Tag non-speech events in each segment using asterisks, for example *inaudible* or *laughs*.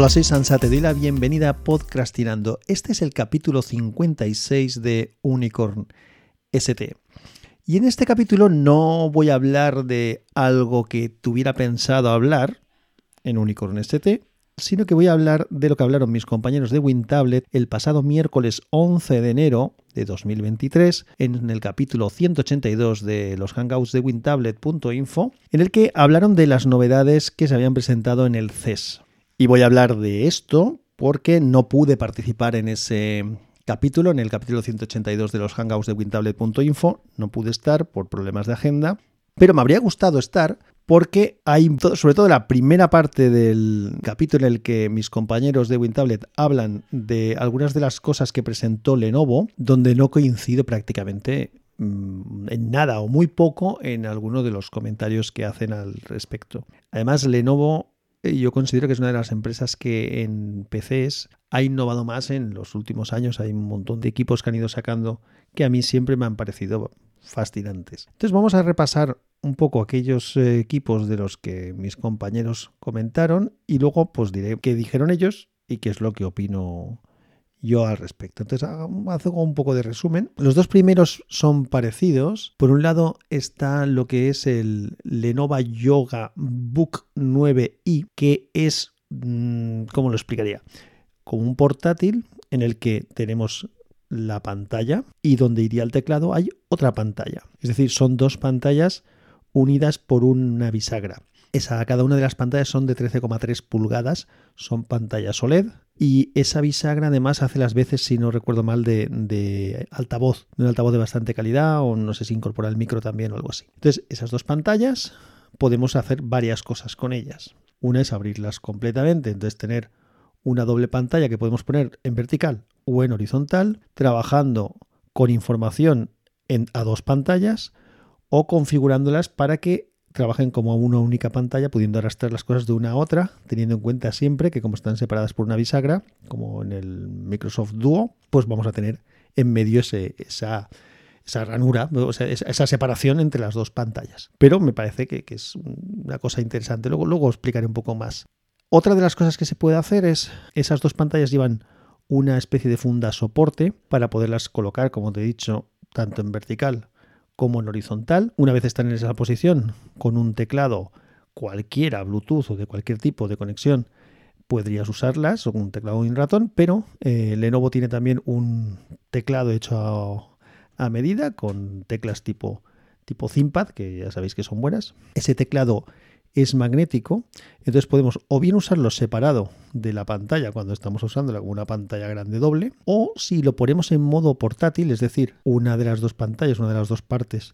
Hola, soy Sansa, te doy la bienvenida a Podcastinando. Este es el capítulo 56 de Unicorn ST. Y en este capítulo no voy a hablar de algo que tuviera pensado hablar en Unicorn ST, sino que voy a hablar de lo que hablaron mis compañeros de WinTablet el pasado miércoles 11 de enero de 2023 en el capítulo 182 de los Hangouts de WinTablet.info, en el que hablaron de las novedades que se habían presentado en el CES. Y voy a hablar de esto porque no pude participar en ese capítulo, en el capítulo 182 de los Hangouts de WinTablet.info, no pude estar por problemas de agenda, pero me habría gustado estar porque hay, sobre todo la primera parte del capítulo en el que mis compañeros de WinTablet hablan de algunas de las cosas que presentó Lenovo, donde no coincido prácticamente mm, en nada o muy poco en alguno de los comentarios que hacen al respecto. Además, Lenovo yo considero que es una de las empresas que en PCs ha innovado más en los últimos años. Hay un montón de equipos que han ido sacando que a mí siempre me han parecido fascinantes. Entonces vamos a repasar un poco aquellos eh, equipos de los que mis compañeros comentaron y luego pues diré qué dijeron ellos y qué es lo que opino yo al respecto. Entonces hago un poco de resumen. Los dos primeros son parecidos. Por un lado está lo que es el Lenovo Yoga Book 9i, que es, mm, ¿cómo lo explicaría? Como un portátil en el que tenemos la pantalla y donde iría el teclado hay otra pantalla. Es decir, son dos pantallas unidas por una bisagra. Esa, cada una de las pantallas son de 13,3 pulgadas, son pantallas OLED y esa bisagra además hace las veces, si no recuerdo mal, de, altavoz, de un altavoz de bastante calidad o no sé si incorpora el micro también o algo así. Entonces, esas dos pantallas podemos hacer varias cosas con ellas. Una es abrirlas completamente, entonces tener una doble pantalla que podemos poner en vertical o en horizontal, trabajando con información a dos pantallas o configurándolas para que trabajen como una única pantalla, pudiendo arrastrar las cosas de una a otra, teniendo en cuenta siempre que como están separadas por una bisagra, como en el Microsoft Duo, pues vamos a tener en medio esa, esa ranura, o sea, esa separación entre las dos pantallas. Pero me parece que, que, es una cosa interesante. Luego, luego explicaré un poco más. Otra de las cosas que se puede hacer es, esas dos pantallas llevan una especie de funda soporte para poderlas colocar, como te he dicho, tanto en vertical como en horizontal. Una vez están en esa posición, con un teclado cualquiera, Bluetooth o de cualquier tipo de conexión, podrías usarlas, o un teclado y un ratón, pero eh, Lenovo tiene también un teclado hecho a, medida con teclas tipo, tipo que ya sabéis que son buenas. Ese teclado es magnético, entonces podemos o bien usarlo separado de la pantalla cuando estamos usando una pantalla grande doble, o si lo ponemos en modo portátil, es decir, una de las dos pantallas, una de las dos partes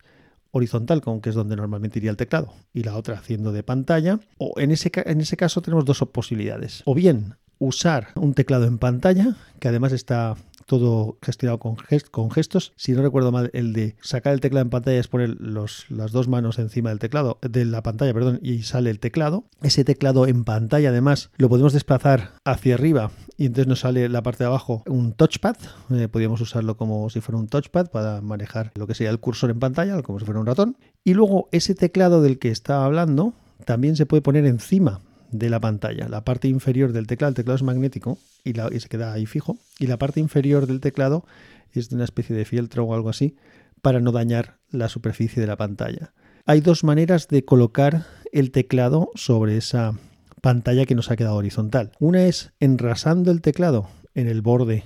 horizontal, con que es donde normalmente iría el teclado, y la otra haciendo de pantalla, o en ese, en ese caso tenemos dos posibilidades, o bien usar un teclado en pantalla, que además está todo gestionado con, gestos. Si no recuerdo mal, el de sacar el teclado en pantalla es poner las dos manos encima del teclado, de la pantalla, perdón, y sale el teclado. Ese teclado en pantalla, además, lo podemos desplazar hacia arriba y entonces nos sale la parte de abajo un touchpad. Eh, podríamos usarlo como si fuera un touchpad para manejar lo que sería el cursor en pantalla, como si fuera un ratón. Y luego ese teclado del que estaba hablando también se puede poner encima de la pantalla. La parte inferior del teclado, el teclado es magnético y, se queda ahí fijo. Y la parte inferior del teclado es de una especie de fieltro o algo así para no dañar la superficie de la pantalla. Hay dos maneras de colocar el teclado sobre esa pantalla que nos ha quedado horizontal. Una es enrasando el teclado en el borde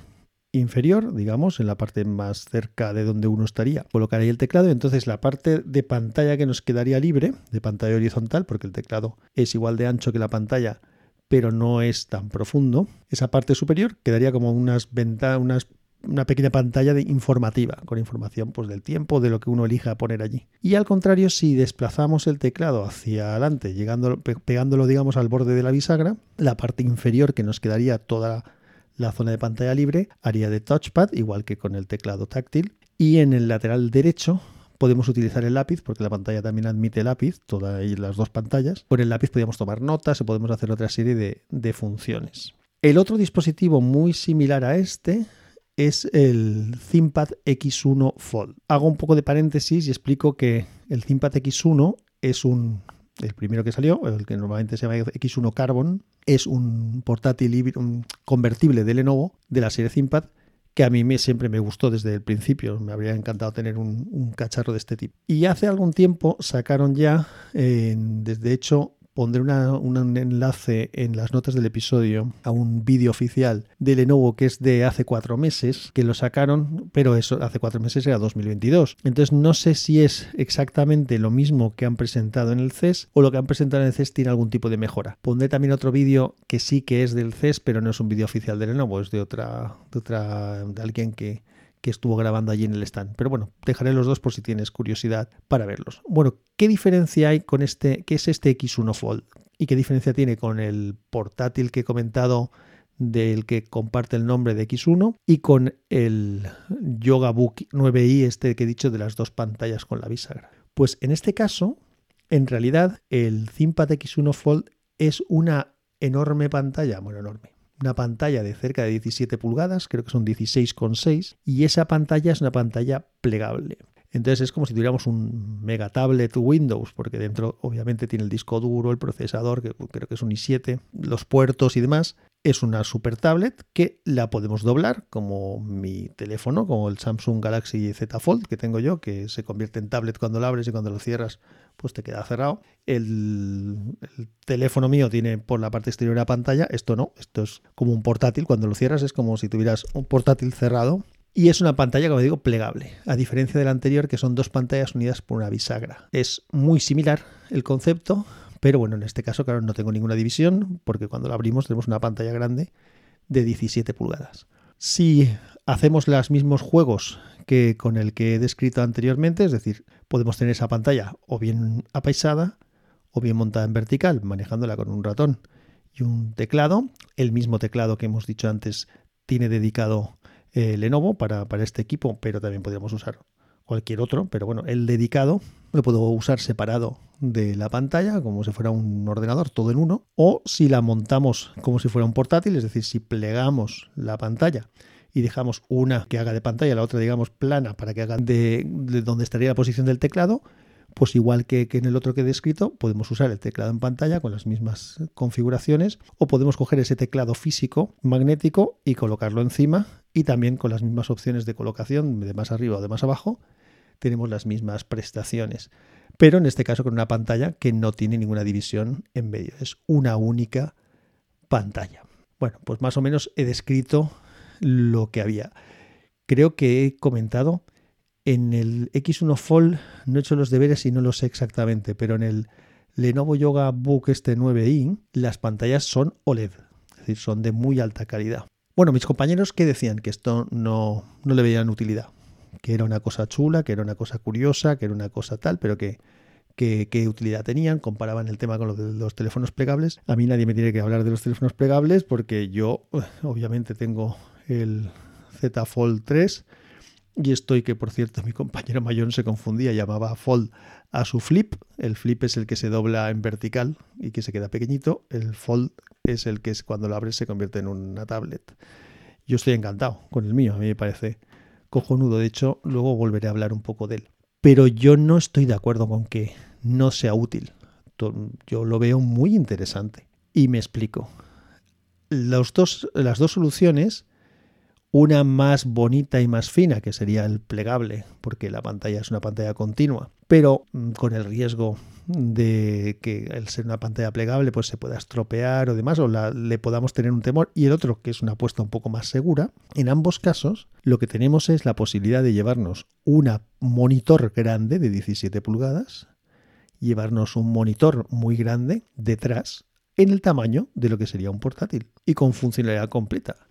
inferior, digamos, en la parte más cerca de donde uno estaría, colocar ahí el teclado entonces la parte de pantalla que nos quedaría libre, de pantalla horizontal, porque el teclado es igual de ancho que la pantalla, pero no es tan profundo, esa parte superior quedaría como unas ventanas, una pequeña pantalla de informativa, con información pues, del tiempo, de lo que uno elija poner allí. Y al contrario, si desplazamos el teclado hacia adelante, pegándolo digamos al borde de la bisagra, la parte inferior que nos quedaría toda la zona de pantalla libre haría de touchpad, igual que con el teclado táctil. Y en el lateral derecho podemos utilizar el lápiz, porque la pantalla también admite lápiz, todas las dos pantallas. Con el lápiz podemos tomar notas o podemos hacer otra serie de, de funciones. El otro dispositivo muy similar a este es el ThinkPad X1 Fold. Hago un poco de paréntesis y explico que el ThinkPad X1 es un el primero que salió, el que normalmente se llama X1 Carbon, es un portátil convertible de Lenovo de la serie ThinkPad que a mí me, siempre me gustó desde el principio. Me habría encantado tener un, cacharro de este tipo. Y hace algún tiempo sacaron ya, eh, desde hecho, pondré un enlace en las notas del episodio a un vídeo oficial de Lenovo que es de hace cuatro meses, que lo sacaron, pero eso hace cuatro meses era 2022. Entonces no sé si es exactamente lo mismo que han presentado en el CES o lo que han presentado en el CES tiene algún tipo de mejora. Pondré también otro vídeo que sí que es del CES, pero no es un vídeo oficial de Lenovo, es de otra, de otra, de alguien que, que estuvo grabando allí en el stand. Pero bueno, dejaré los dos por si tienes curiosidad para verlos. Bueno, ¿qué diferencia hay con este, qué es este X1 Fold? ¿Y qué diferencia tiene con el portátil que he comentado del que comparte el nombre de X1 y con el Yoga Book 9i, este que he dicho de las dos pantallas con la bisagra? Pues en este caso, en realidad, el ThinkPad X1 Fold es una enorme pantalla, bueno, enorme, una pantalla de cerca de 17 pulgadas, creo que son 16,6, y esa pantalla es una pantalla plegable. Entonces es como si tuviéramos un mega tablet Windows, porque dentro obviamente tiene el disco duro, el procesador, que creo que es un i7, los puertos y demás. Es una super tablet que la podemos doblar como mi teléfono, como el Samsung Galaxy Z Fold que tengo yo, que se convierte en tablet cuando lo abres y cuando lo cierras pues te queda cerrado. El, el, teléfono mío tiene por la parte exterior una pantalla, esto no, esto es como un portátil, cuando lo cierras es como si tuvieras un portátil cerrado y es una pantalla, como digo, plegable, a diferencia de la anterior, que son dos pantallas unidas por una bisagra. Es muy similar el concepto, pero bueno, en este caso, claro, no tengo ninguna división, porque cuando la abrimos tenemos una pantalla grande de 17 pulgadas. Si hacemos los mismos juegos que con el que he descrito anteriormente, es decir, podemos tener esa pantalla o bien apaisada o bien montada en vertical, manejándola con un ratón y un teclado. El mismo teclado que hemos dicho antes tiene dedicado eh, Lenovo para, para, este equipo, pero también podríamos usar cualquier otro. Pero bueno, el dedicado lo puedo usar separado de la pantalla, como si fuera un ordenador, todo en uno. O si la montamos como si fuera un portátil, es decir, si plegamos la pantalla y dejamos una que haga de pantalla, la otra digamos plana para que haga de, de donde estaría la posición del teclado, pues igual que, en el otro que he descrito, podemos usar el teclado en pantalla con las mismas configuraciones o podemos coger ese teclado físico magnético y colocarlo encima y también con las mismas opciones de colocación de más arriba o de más abajo tenemos las mismas prestaciones. Pero en este caso con una pantalla que no tiene ninguna división en medio, es una única pantalla. Bueno, pues más o menos he descrito lo que había. Creo que he comentado en el X1 Fold no he hecho los deberes y no lo sé exactamente, pero en el Lenovo Yoga Book este 9i las pantallas son OLED, es decir, son de muy alta calidad. Bueno, mis compañeros que decían que esto no, no le veían utilidad, que era una cosa chula, que era una cosa curiosa, que era una cosa tal, pero que, qué utilidad tenían, comparaban el tema con lo de los teléfonos plegables. A mí nadie me tiene que hablar de los teléfonos plegables porque yo obviamente tengo el Z Fold 3 y estoy que, por cierto, *laughs* mi compañero mayor se confundía, llamaba fold a su flip. El flip es el que se dobla en vertical y que se queda pequeñito. El fold es el que es cuando lo abres se convierte en una tablet. Yo estoy encantado con el mío, a mí me parece cojonudo. De hecho, luego volveré a hablar un poco de él. Pero yo no estoy de acuerdo con que no sea útil. Yo lo veo muy interesante. Y me explico. Los dos, las dos soluciones una más bonita y más fina, que sería el plegable, porque la pantalla es una pantalla continua, pero mm, con el riesgo de que el ser una pantalla plegable pues se pueda estropear o demás, o le podamos tener un temor, y el otro, que es una apuesta un poco más segura, en ambos casos lo que tenemos es la posibilidad de llevarnos un monitor grande de 17 pulgadas, llevarnos un monitor muy grande detrás en el tamaño de lo que sería un portátil y con funcionalidad completa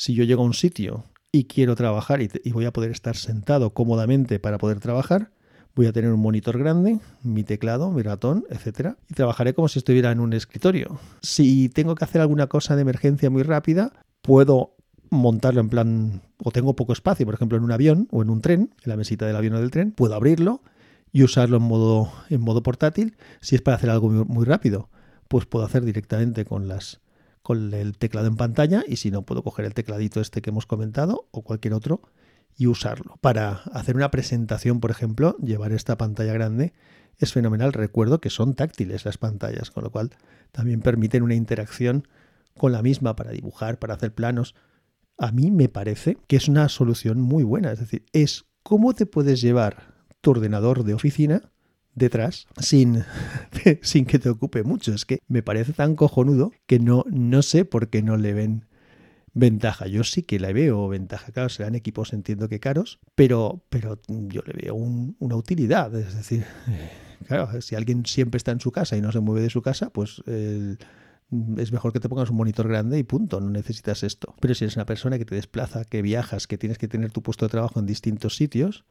si yo llego a un sitio y quiero trabajar y, voy a poder estar sentado cómodamente para poder trabajar, voy a tener un monitor grande, mi teclado, mi ratón, etcétera, y trabajaré como si estuviera en un escritorio. Si tengo que hacer alguna cosa de emergencia muy rápida, puedo montarlo en plan, o tengo poco espacio, por ejemplo, en un avión o en un tren, en la mesita del avión o del tren, puedo abrirlo y usarlo en modo, en modo portátil. Si es para hacer algo muy rápido, pues puedo hacer directamente con las con el teclado en pantalla y si no puedo coger el tecladito este que hemos comentado o cualquier otro y usarlo. Para hacer una presentación, por ejemplo, llevar esta pantalla grande es fenomenal. Recuerdo que son táctiles las pantallas, con lo cual también permiten una interacción con la misma para dibujar, para hacer planos. A mí me parece que es una solución muy buena. Es decir, es cómo te puedes llevar tu ordenador de oficina detrás sin, *laughs* sin que te ocupe mucho. Es que me parece tan cojonudo que no, no sé por qué no le ven ventaja. Yo sí que le veo ventaja. Claro, serán equipos, entiendo que caros, pero, pero yo le veo una utilidad. Es decir, *laughs* claro, si alguien siempre está en su casa y no se mueve de su casa, pues es mejor que te pongas un monitor grande y punto, no necesitas esto. Pero si eres una persona que te desplaza, que viajas, que tienes que tener tu puesto de trabajo en distintos sitios,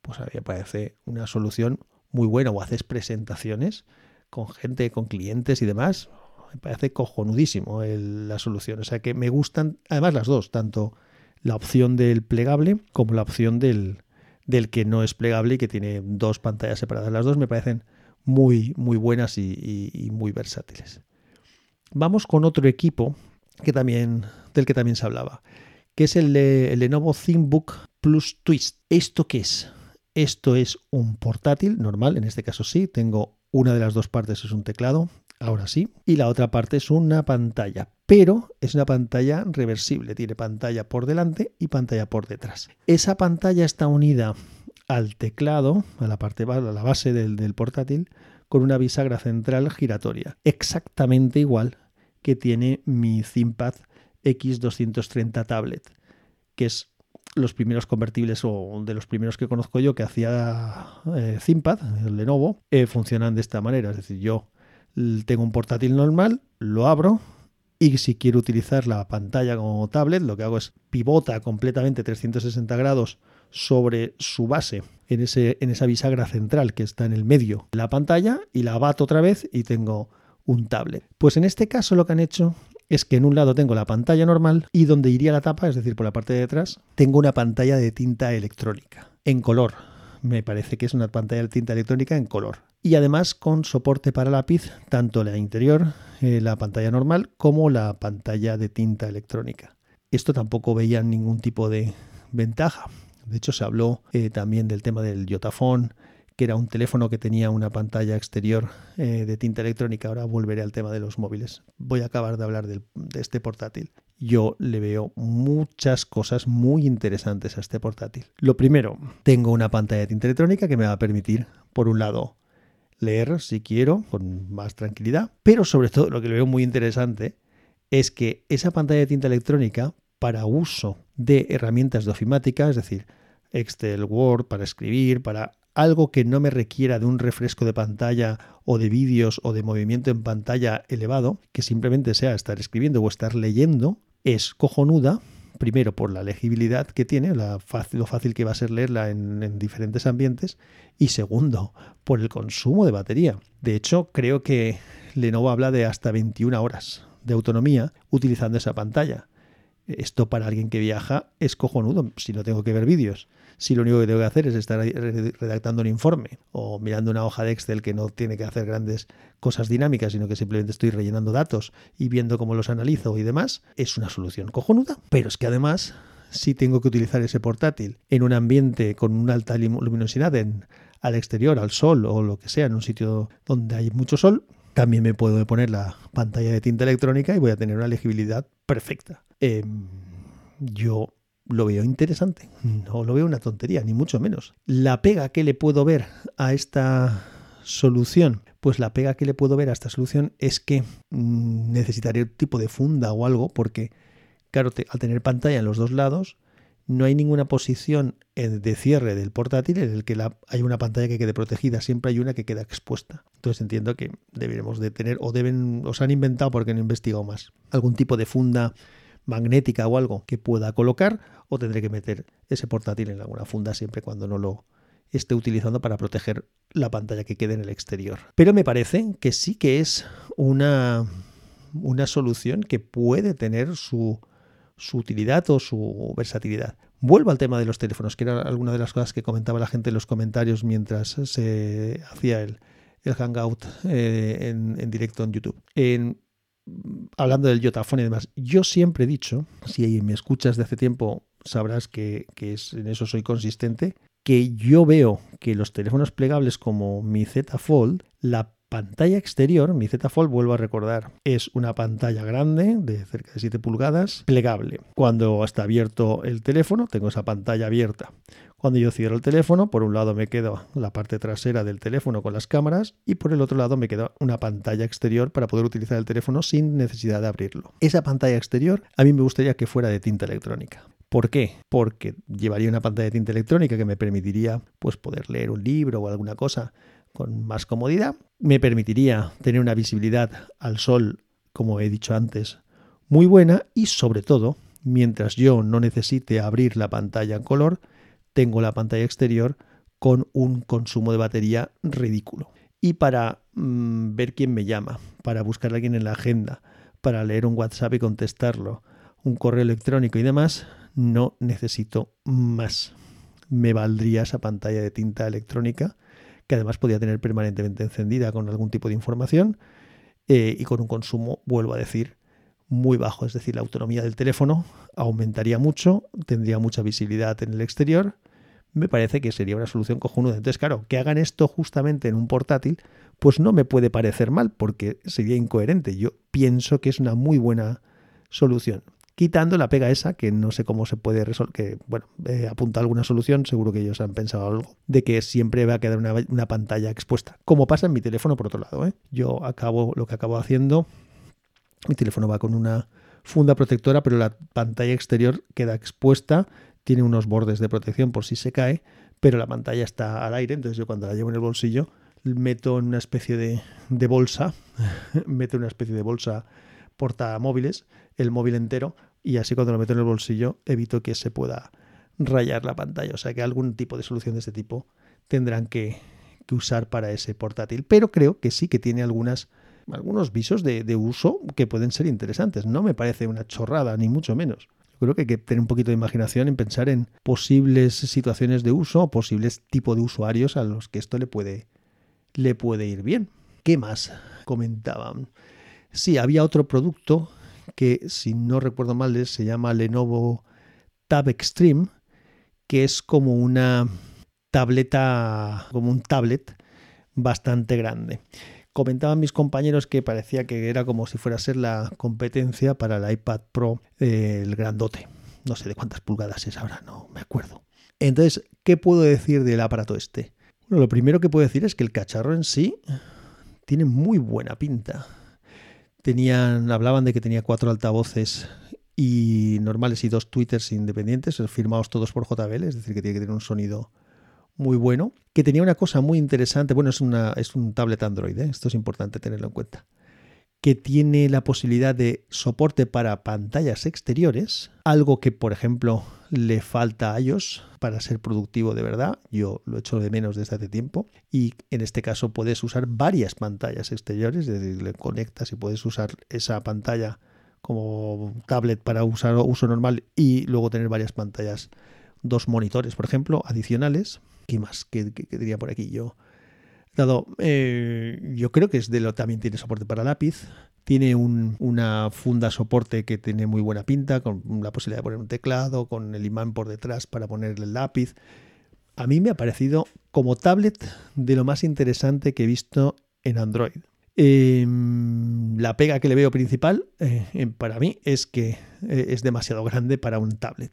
pues a mí me parece una solución muy buena. O haces presentaciones con gente, con clientes y demás, me parece cojonudísimo la solución. O sea que me gustan, además las dos, tanto la opción del plegable como la opción del, del que no es plegable y que tiene dos pantallas separadas. Las dos me parecen muy, muy buenas y, muy versátiles. Vamos con otro equipo que también, del que también se hablaba, que es el, el Lenovo ThinkBook Plus Twist. ¿Esto qué es? Esto es un portátil normal, en este caso sí, tengo una de las dos partes es un teclado ahora sí. Y la otra parte es una pantalla, pero es una pantalla reversible, tiene pantalla por delante y pantalla por detrás. Esa pantalla está unida al teclado, a la parte a la base del, portátil, con una bisagra central giratoria, exactamente igual que tiene mi ThinkPad X230 tablet, que es los primeros convertibles o de los primeros que conozco yo que hacía eh, ThinkPad, el Lenovo, eh, funcionan de esta manera. Es decir, yo tengo un portátil normal, lo abro y si quiero utilizar la pantalla como tablet, lo que hago es pivota completamente 360 grados sobre su base en, ese, en esa bisagra central que está en el medio de la pantalla y la abato otra vez y tengo un tablet. Pues en este caso lo que han hecho es que en un lado tengo la pantalla normal y donde iría la tapa, es decir, por la parte de detrás, tengo una pantalla de tinta electrónica en color. Me parece que es una pantalla de tinta electrónica en color y además con soporte para lápiz, tanto la interior, eh, la pantalla normal, como la pantalla de tinta electrónica. Esto tampoco veía ningún tipo de ventaja. De hecho, se habló eh, también del tema del Yotafone, que era un teléfono que tenía una pantalla exterior eh, de tinta electrónica. Ahora volveré al tema de los móviles. Voy a acabar de hablar de este portátil. Yo le veo muchas cosas muy interesantes a este portátil. Lo primero, tengo una pantalla de tinta electrónica que me va a permitir, por un lado, leer si quiero, con más tranquilidad. Pero sobre todo lo que le veo muy interesante es que esa pantalla de tinta electrónica para uso de herramientas de ofimática, es decir, Excel, Word, para escribir, para algo que no me requiera de un refresco de pantalla o de vídeos o de movimiento en pantalla elevado, que simplemente sea estar escribiendo o estar leyendo, es cojonuda primero por la legibilidad que tiene, la lo fácil que va a ser leerla en, diferentes ambientes, y segundo, por el consumo de batería. De hecho, creo que Lenovo habla de hasta 21 horas de autonomía utilizando esa pantalla. Esto para alguien que viaja es cojonudo si no tengo que ver vídeos si lo único que tengo que hacer es estar redactando un informe o mirando una hoja de Excel que no tiene que hacer grandes cosas dinámicas, sino que simplemente estoy rellenando datos y viendo cómo los analizo y demás, es una solución cojonuda. Pero es que además, si tengo que utilizar ese portátil en un ambiente con una alta luminosidad en, al exterior, al sol o lo que sea, en un sitio donde hay mucho sol, también me puedo poner la pantalla de tinta electrónica y voy a tener una legibilidad perfecta. Em, yo lo veo interesante, no lo veo una tontería, ni mucho menos. La pega que le puedo ver a esta solución, pues la pega que le puedo ver a esta solución es que mm, necesitaré un tipo de funda o algo, porque, claro, al tener pantalla en los dos lados, no hay ninguna posición de cierre del portátil en el que hay una pantalla que quede protegida, siempre hay una que queda expuesta. Entonces entiendo que deberemos de tener, o deben, os han inventado porque no he investigado más, algún tipo de funda magnética o algo que pueda colocar o tendré que meter ese portátil en alguna funda siempre cuando no lo esté utilizando para proteger la pantalla que quede en el exterior. Pero me parece que sí que es una, una solución que puede tener su, su utilidad o su versatilidad. Vuelvo al tema de los teléfonos, que era alguna de las cosas que comentaba la gente en los comentarios mientras se hacía el, el hangout eh, en, en, directo en YouTube. Hablando del Yotafone y demás, yo siempre he dicho, si me escuchas de hace tiempo, sabrás que, es, en eso soy consistente, que yo veo que los teléfonos plegables como mi Z Fold, la pantalla exterior, mi Z Fold, vuelvo a recordar, es una pantalla grande de cerca de 7 pulgadas, plegable. Cuando está abierto el teléfono, tengo esa pantalla abierta. Cuando yo cierro el teléfono, por un lado me quedo la parte trasera del teléfono con las cámaras y por el otro lado me queda una pantalla exterior para poder utilizar el teléfono sin necesidad de abrirlo. Esa pantalla exterior a mí me gustaría que fuera de tinta electrónica. ¿Por qué? Porque llevaría una pantalla de tinta electrónica que me permitiría pues, poder leer un libro o alguna cosa con más comodidad. Me permitiría tener una visibilidad al sol, como he dicho antes, muy buena y sobre todo, mientras yo no necesite abrir la pantalla en color, tengo la pantalla exterior con un consumo de batería ridículo. Y para mm, ver quién me llama, para buscar a alguien en la agenda, para leer un WhatsApp y contestarlo, un correo electrónico y demás, no necesito más. Me valdría esa pantalla de tinta electrónica que además podía tener permanentemente encendida con algún tipo de información eh, y con un consumo, vuelvo a decir, muy bajo. Es decir, la autonomía del teléfono aumentaría mucho, tendría mucha visibilidad en el exterior. Me parece que sería una solución cojonuda. Entonces, claro, que hagan esto justamente en un portátil, pues no me puede parecer mal porque sería incoherente. Yo pienso que es una muy buena solución quitando la pega esa, que no sé cómo se puede resolver, que bueno, eh, apunta alguna solución, seguro que ellos han pensado algo, de que siempre va a quedar una, pantalla expuesta, como pasa en mi teléfono por otro lado. ¿eh? Yo acabo, lo que acabo haciendo, mi teléfono va con una funda protectora, pero la pantalla exterior queda expuesta, tiene unos bordes de protección por si se cae, pero la pantalla está al aire, entonces yo cuando la llevo en el bolsillo, meto en una especie de, bolsa, *laughs* meto en una especie de bolsa portamóviles, el móvil entero, y así cuando lo meto en el bolsillo evito que se pueda rayar la pantalla. O sea que algún tipo de solución de este tipo tendrán que, usar para ese portátil. Pero creo que sí que tiene algunas, algunos visos de, uso que pueden ser interesantes. No me parece una chorrada, ni mucho menos. Creo que hay que tener un poquito de imaginación en pensar en posibles situaciones de uso, posibles tipos de usuarios a los que esto le puede, le puede ir bien. ¿Qué más comentaban? Sí, había otro producto que, si no recuerdo mal, se llama Lenovo Tab Extreme, que es como una tableta, como un tablet bastante grande. Comentaban mis compañeros que parecía que era como si fuera a ser la competencia para el iPad Pro, eh, el grandote. No sé de cuántas pulgadas es ahora, no me acuerdo. Entonces, ¿qué puedo decir del aparato este? Bueno, lo primero que puedo decir es que el cacharro en sí tiene muy buena pinta tenían, hablaban de que tenía cuatro altavoces y normales y dos tweeters independientes, firmados todos por JBL, es decir, que tiene que tener un sonido muy bueno, que tenía una cosa muy interesante, bueno, es, una, es un tablet Android, ¿eh? esto es importante tenerlo en cuenta, que tiene la posibilidad de soporte para pantallas exteriores, algo que por ejemplo le falta a iOS para ser productivo de verdad, yo lo echo de menos desde hace tiempo, y en este caso puedes usar varias pantallas exteriores, es decir, le conectas y puedes usar esa pantalla como tablet para usar uso normal y luego tener varias pantallas, dos monitores, por ejemplo, adicionales. ¿Qué más? ¿Qué, diría por aquí yo? Dado, eh, yo creo que es de lo también tiene soporte para lápiz. Tiene una funda soporte que tiene muy buena pinta, con la posibilidad de poner un teclado, con el imán por detrás para poner el lápiz. A mí me ha parecido como tablet de lo más interesante que he visto en Android. Em, la pega que le veo principal eh, para mí es que eh, es demasiado grande para un tablet.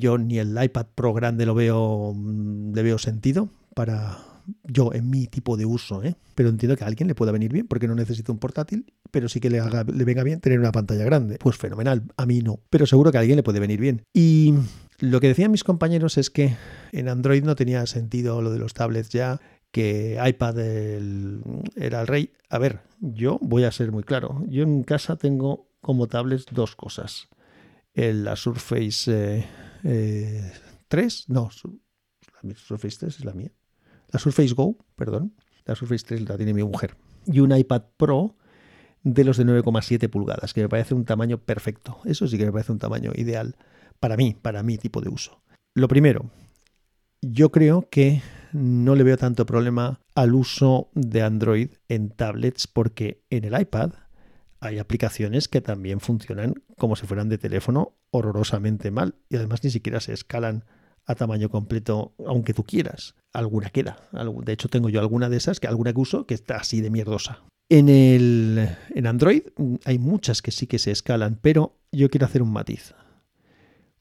Yo ni el iPad Pro grande lo veo, mm, le veo sentido para, yo en mi tipo de uso, ¿eh? pero entiendo que a alguien le pueda venir bien porque no necesita un portátil, pero sí que le, venga bien tener una pantalla grande. Pues fenomenal, a mí no, pero seguro que a alguien le puede venir bien. Y lo que decían mis compañeros es que en Android no tenía sentido lo de los tablets ya, que iPad era el rey. A ver, yo voy a ser muy claro. Yo en casa tengo como tablets dos cosas. El, la Surface 3, eh, no, la Surface 3 es la mía la Surface Go, perdón, la Surface 3 la tiene mi mujer, y un iPad Pro de los de 9,7 pulgadas, que me parece un tamaño perfecto. Eso sí que me parece un tamaño ideal para mí, para mi tipo de uso. Lo primero, yo creo que no le veo tanto problema al uso de Android en tablets porque en el iPad hay aplicaciones que también funcionan como si fueran de teléfono horrorosamente mal y además ni siquiera se escalan a tamaño completo, aunque tú quieras. Alguna queda. De hecho, tengo yo alguna de esas, que alguna que uso, que está así de mierdosa. En, el, en Android hay muchas que sí que se escalan, pero yo quiero hacer un matiz.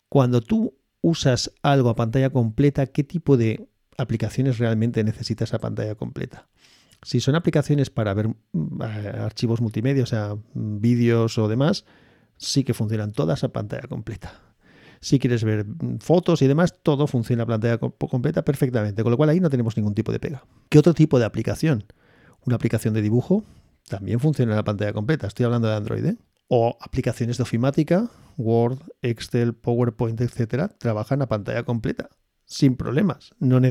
Cuando tú usas algo a pantalla completa, ¿qué tipo de aplicaciones realmente necesitas a pantalla completa? Si son aplicaciones para ver mm, archivos multimedia, o sea, vídeos o demás, sí que funcionan todas a pantalla completa. Si quieres ver mm, fotos y demás, todo funciona a pantalla completa perfectamente, con lo cual ahí no tenemos ningún tipo de pega. ¿Qué otro tipo de aplicación? Una aplicación de dibujo también funciona en la pantalla completa. Estoy hablando de Android. ¿eh? O aplicaciones de ofimática, Word, Excel, PowerPoint, etcétera, trabajan a pantalla completa sin problemas. No,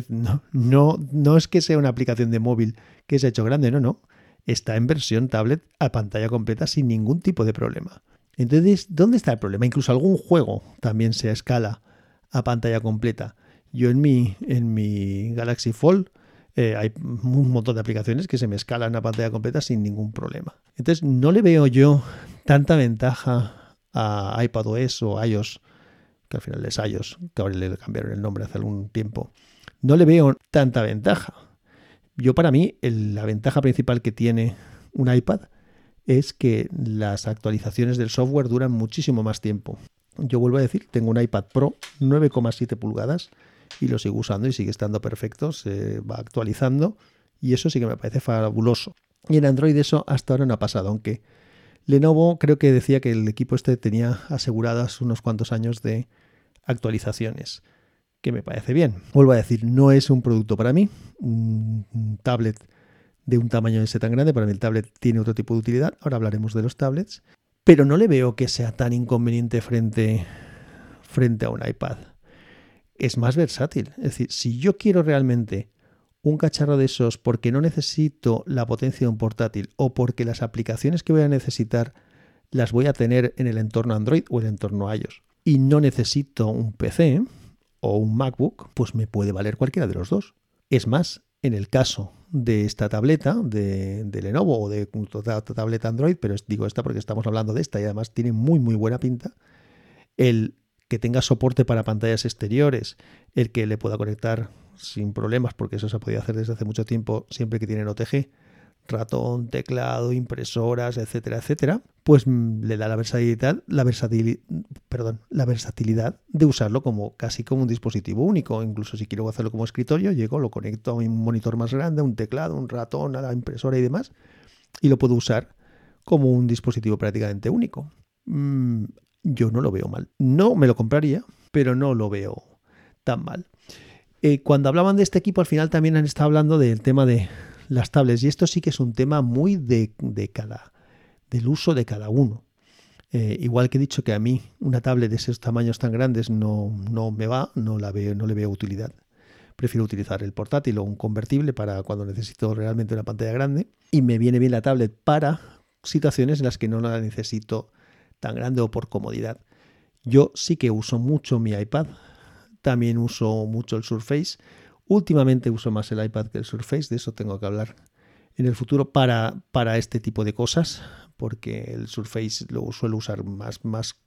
no, no, es que sea una aplicación de móvil que se ha hecho grande, no, no. Está en versión tablet a pantalla completa sin ningún tipo de problema. Entonces, ¿dónde está el problema? Incluso algún juego también se escala a pantalla completa. Yo en mi, en mi Galaxy Fold eh, hay un montón de aplicaciones que se me escalan a pantalla completa sin ningún problema. Entonces, no le veo yo tanta ventaja a iPadOS o iOS que al final es iOS, que ahora le cambiaron el nombre hace algún tiempo, no le veo tanta ventaja. Yo para mí la ventaja principal que tiene un iPad es que las actualizaciones del software duran muchísimo más tiempo. Yo vuelvo a decir, tengo un iPad Pro 9,7 pulgadas y lo sigo usando y sigue estando perfecto, se va actualizando y eso sí que me parece fabuloso. Y en Android eso hasta ahora no ha pasado, aunque Lenovo creo que decía que el equipo este tenía aseguradas unos cuantos años de actualizaciones, que me parece bien. Vuelvo a decir, no es un producto para mí, un tablet de un tamaño ese tan grande, para mí el tablet tiene otro tipo de utilidad, ahora hablaremos de los tablets, pero no le veo que sea tan inconveniente frente, frente a un iPad. Es más versátil, es decir, si yo quiero realmente un cacharro de esos porque no necesito la potencia de un portátil o porque las aplicaciones que voy a necesitar las voy a tener en el entorno Android o el entorno iOS y no necesito un PC o un MacBook, pues me puede valer cualquiera de los dos. Es más, en el caso de esta tableta de, Lenovo o de otra tableta Android, pero digo esta porque estamos hablando de esta y además tiene muy muy buena pinta, el que tenga soporte para pantallas exteriores, el que le pueda conectar sin problemas, porque eso se ha podido hacer desde hace mucho tiempo, siempre que tienen OTG, ratón, teclado, impresoras, etcétera, etcétera, pues mm, le da la versatilidad, la versatilidad, perdón, la versatilidad de usarlo como casi como un dispositivo único. Incluso si quiero hacerlo como escritorio, llego, lo conecto a un monitor más grande, a un teclado, un ratón, a la impresora y demás, y lo puedo usar como un dispositivo prácticamente único. Mm, yo no lo veo mal. No me lo compraría, pero no lo veo tan mal. Eh, cuando hablaban de este equipo, al final también han estado hablando del tema de las tablets, y esto sí que es un tema muy de, cada, del uso de cada uno. Eh, igual que he dicho que a mí una tablet de esos tamaños tan grandes no, no me va, no, la veo, no le veo utilidad. Prefiero utilizar el portátil o un convertible para cuando necesito realmente una pantalla grande. Y me viene bien la tablet para situaciones en las que no la necesito tan grande o por comodidad. Yo sí que uso mucho mi iPad también uso mucho el Surface. Últimamente uso más el iPad que el Surface, de eso tengo que hablar en el futuro para, para este tipo de cosas, porque el Surface lo suelo usar más, más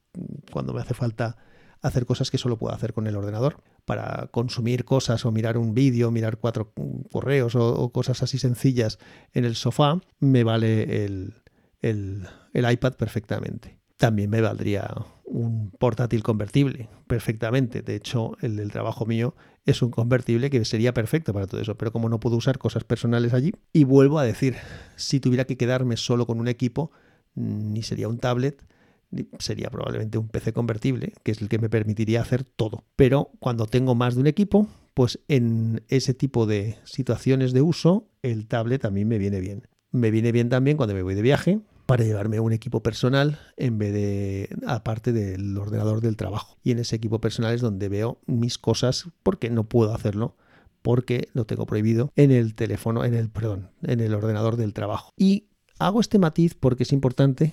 cuando me hace falta hacer cosas que solo puedo hacer con el ordenador. Para consumir cosas o mirar un vídeo, mirar cuatro correos o, cosas así sencillas en el sofá, me vale el, el, el iPad perfectamente. También me valdría un portátil convertible perfectamente. De hecho, el del trabajo mío es un convertible que sería perfecto para todo eso. Pero como no puedo usar cosas personales allí, y vuelvo a decir, si tuviera que quedarme solo con un equipo, ni sería un tablet, sería probablemente un PC convertible, que es el que me permitiría hacer todo. Pero cuando tengo más de un equipo, pues en ese tipo de situaciones de uso, el tablet a mí me viene bien. Me viene bien también cuando me voy de viaje, para llevarme un equipo personal en vez de aparte del ordenador del trabajo. Y en ese equipo personal es donde veo mis cosas porque no puedo hacerlo porque lo tengo prohibido en el teléfono, en el perdón, en el ordenador del trabajo. Y hago este matiz porque es importante.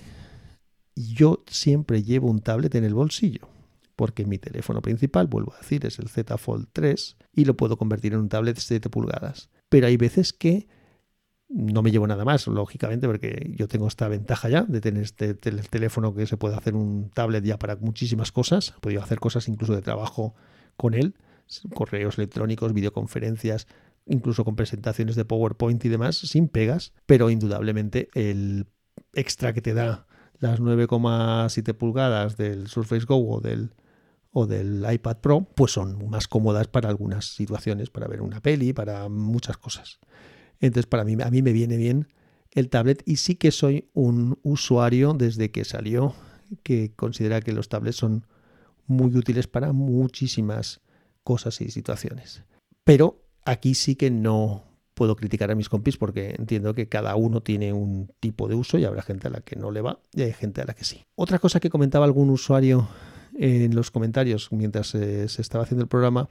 Yo siempre llevo un tablet en el bolsillo porque mi teléfono principal, vuelvo a decir, es el Z Fold 3 y lo puedo convertir en un tablet de 7 pulgadas. Pero hay veces que no me llevo nada más, lógicamente, porque yo tengo esta ventaja ya de tener este teléfono que se puede hacer un tablet ya para muchísimas cosas. He podido hacer cosas incluso de trabajo con él correos electrónicos, videoconferencias, incluso con presentaciones de PowerPoint y demás, sin pegas, pero indudablemente el extra que te da las 9,7 pulgadas del Surface Go o del, o del iPad Pro, pues son más cómodas para algunas situaciones, para ver una peli, para muchas cosas. Entonces, para mí, a mí me viene bien el tablet y sí que soy un usuario desde que salió que considera que los tablets son muy útiles para muchísimas cosas y situaciones. Pero aquí sí que no puedo criticar a mis compis porque entiendo que cada uno tiene un tipo de uso y habrá gente a la que no le va y hay gente a la que sí. Otra cosa que comentaba algún usuario en los comentarios mientras eh, se estaba haciendo el programa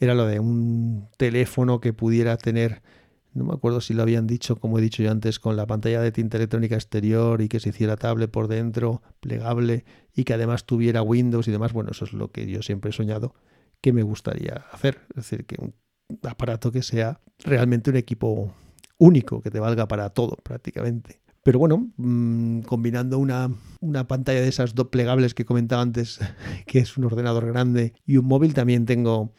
era lo de un teléfono que pudiera tener, no me acuerdo si lo habían dicho, como he dicho yo antes, con la pantalla de tinta electrónica exterior y que se hiciera tablet por dentro, plegable y que además tuviera Windows y demás. Bueno, eso es lo que yo siempre he soñado que me gustaría hacer. Es decir, que un aparato que sea realmente un equipo único, que te valga para todo prácticamente. Pero bueno, mm, combinando una, una, pantalla de esas dos plegables que comentaba antes, *laughs* que es un ordenador grande, y un móvil, también tengo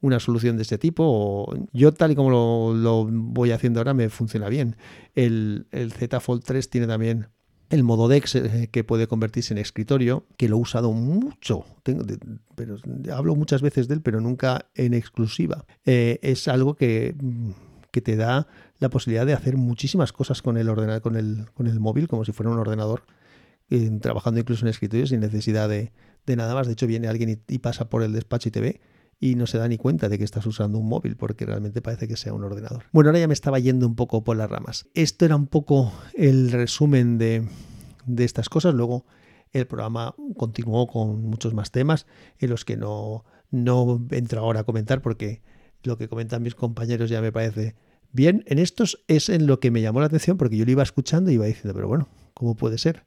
una solución de este tipo. Yo tal y como lo, voy haciendo ahora me funciona bien. El, Z Fold 3 tiene también el modo DEX eh, que puede convertirse en escritorio, que lo he usado mucho, pero hablo muchas veces de él, pero nunca en exclusiva. Eh, es algo que, mm, que, te da la posibilidad de hacer muchísimas cosas con el, ordenador, con el, con el móvil, como si fuera un ordenador, eh, trabajando incluso en escritorio sin necesidad de, de, nada más. De hecho, viene alguien y, y pasa por el despacho y te ve y no se da ni cuenta de que estás usando un móvil porque realmente parece que sea un ordenador. Bueno, ahora ya me estaba yendo un poco por las ramas. Esto era un poco el resumen de, estas cosas. Luego el programa continuó con muchos más temas en los que no, no entro ahora a comentar porque lo que comentan mis compañeros ya me parece bien. En estos es en lo que me llamó la atención porque yo lo iba escuchando y iba diciendo, pero bueno, ¿cómo puede ser?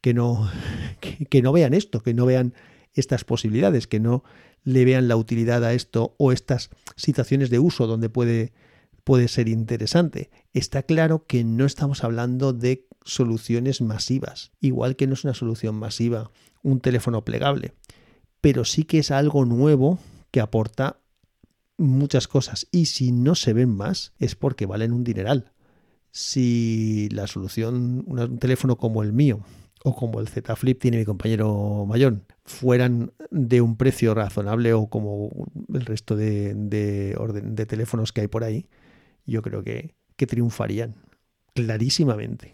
Que no, *laughs* que no vean esto, que no vean estas posibilidades, que no le vean la utilidad a esto o estas situaciones de uso donde puede, puede ser interesante. Está claro que no estamos hablando de soluciones masivas, igual que no es una solución masiva un teléfono plegable, pero sí que es algo nuevo que aporta muchas cosas y si no se ven más es porque valen un dineral. Si la solución, un teléfono como el mío, o como el Z Flip tiene mi compañero Mayón, fueran de un precio razonable o como el resto de, de, teléfonos que hay por ahí, yo creo que, que triunfarían clarísimamente.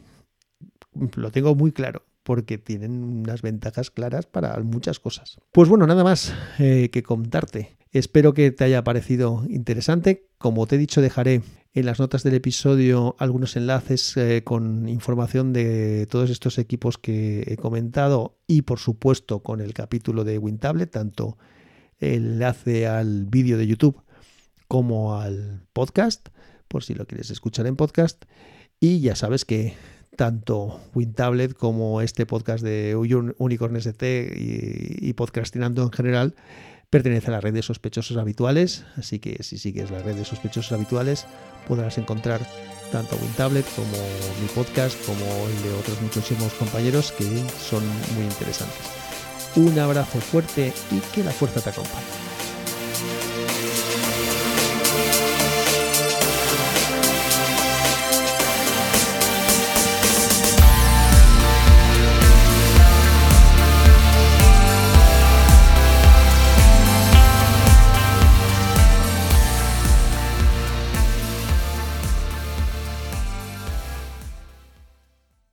Lo tengo muy claro porque tienen unas ventajas claras para muchas cosas. Pues bueno, nada más eh, que contarte. Espero que te haya parecido interesante. Como te he dicho, dejaré en las notas del episodio algunos enlaces eh, con información de todos estos equipos que he comentado y por supuesto con el capítulo de WinTablet, tanto el enlace al vídeo de YouTube como al podcast, por si lo quieres escuchar en podcast. Y ya sabes que tanto WinTablet como este podcast de Unicorn ST y, y Podcastinando en general Pertenece a la red de sospechosos habituales, así que si sigues la red de sospechosos habituales podrás encontrar tanto WinTablet como mi podcast, como el de otros muchísimos compañeros que son muy interesantes. Un abrazo fuerte y que la fuerza te acompañe.